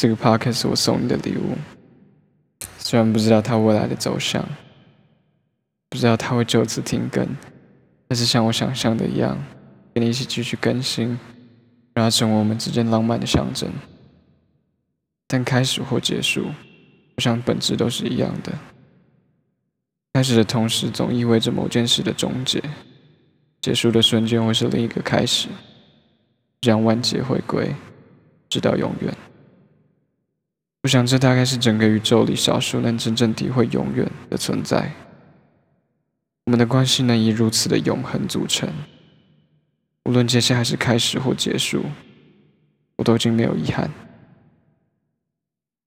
这个 podcast 是我送你的礼物。虽然不知道它未来的走向，不知道它会就此停更，但是像我想象的一样，跟你一起继续更新，让它成为我们之间浪漫的象征。但开始或结束，我想本质都是一样的。开始的同时，总意味着某件事的终结；结束的瞬间，会是另一个开始。这样万劫回归，直到永远。我想，这大概是整个宇宙里少数能真正体会永远的存在。我们的关系能以如此的永恒组成，无论接下来是开始或结束，我都已经没有遗憾。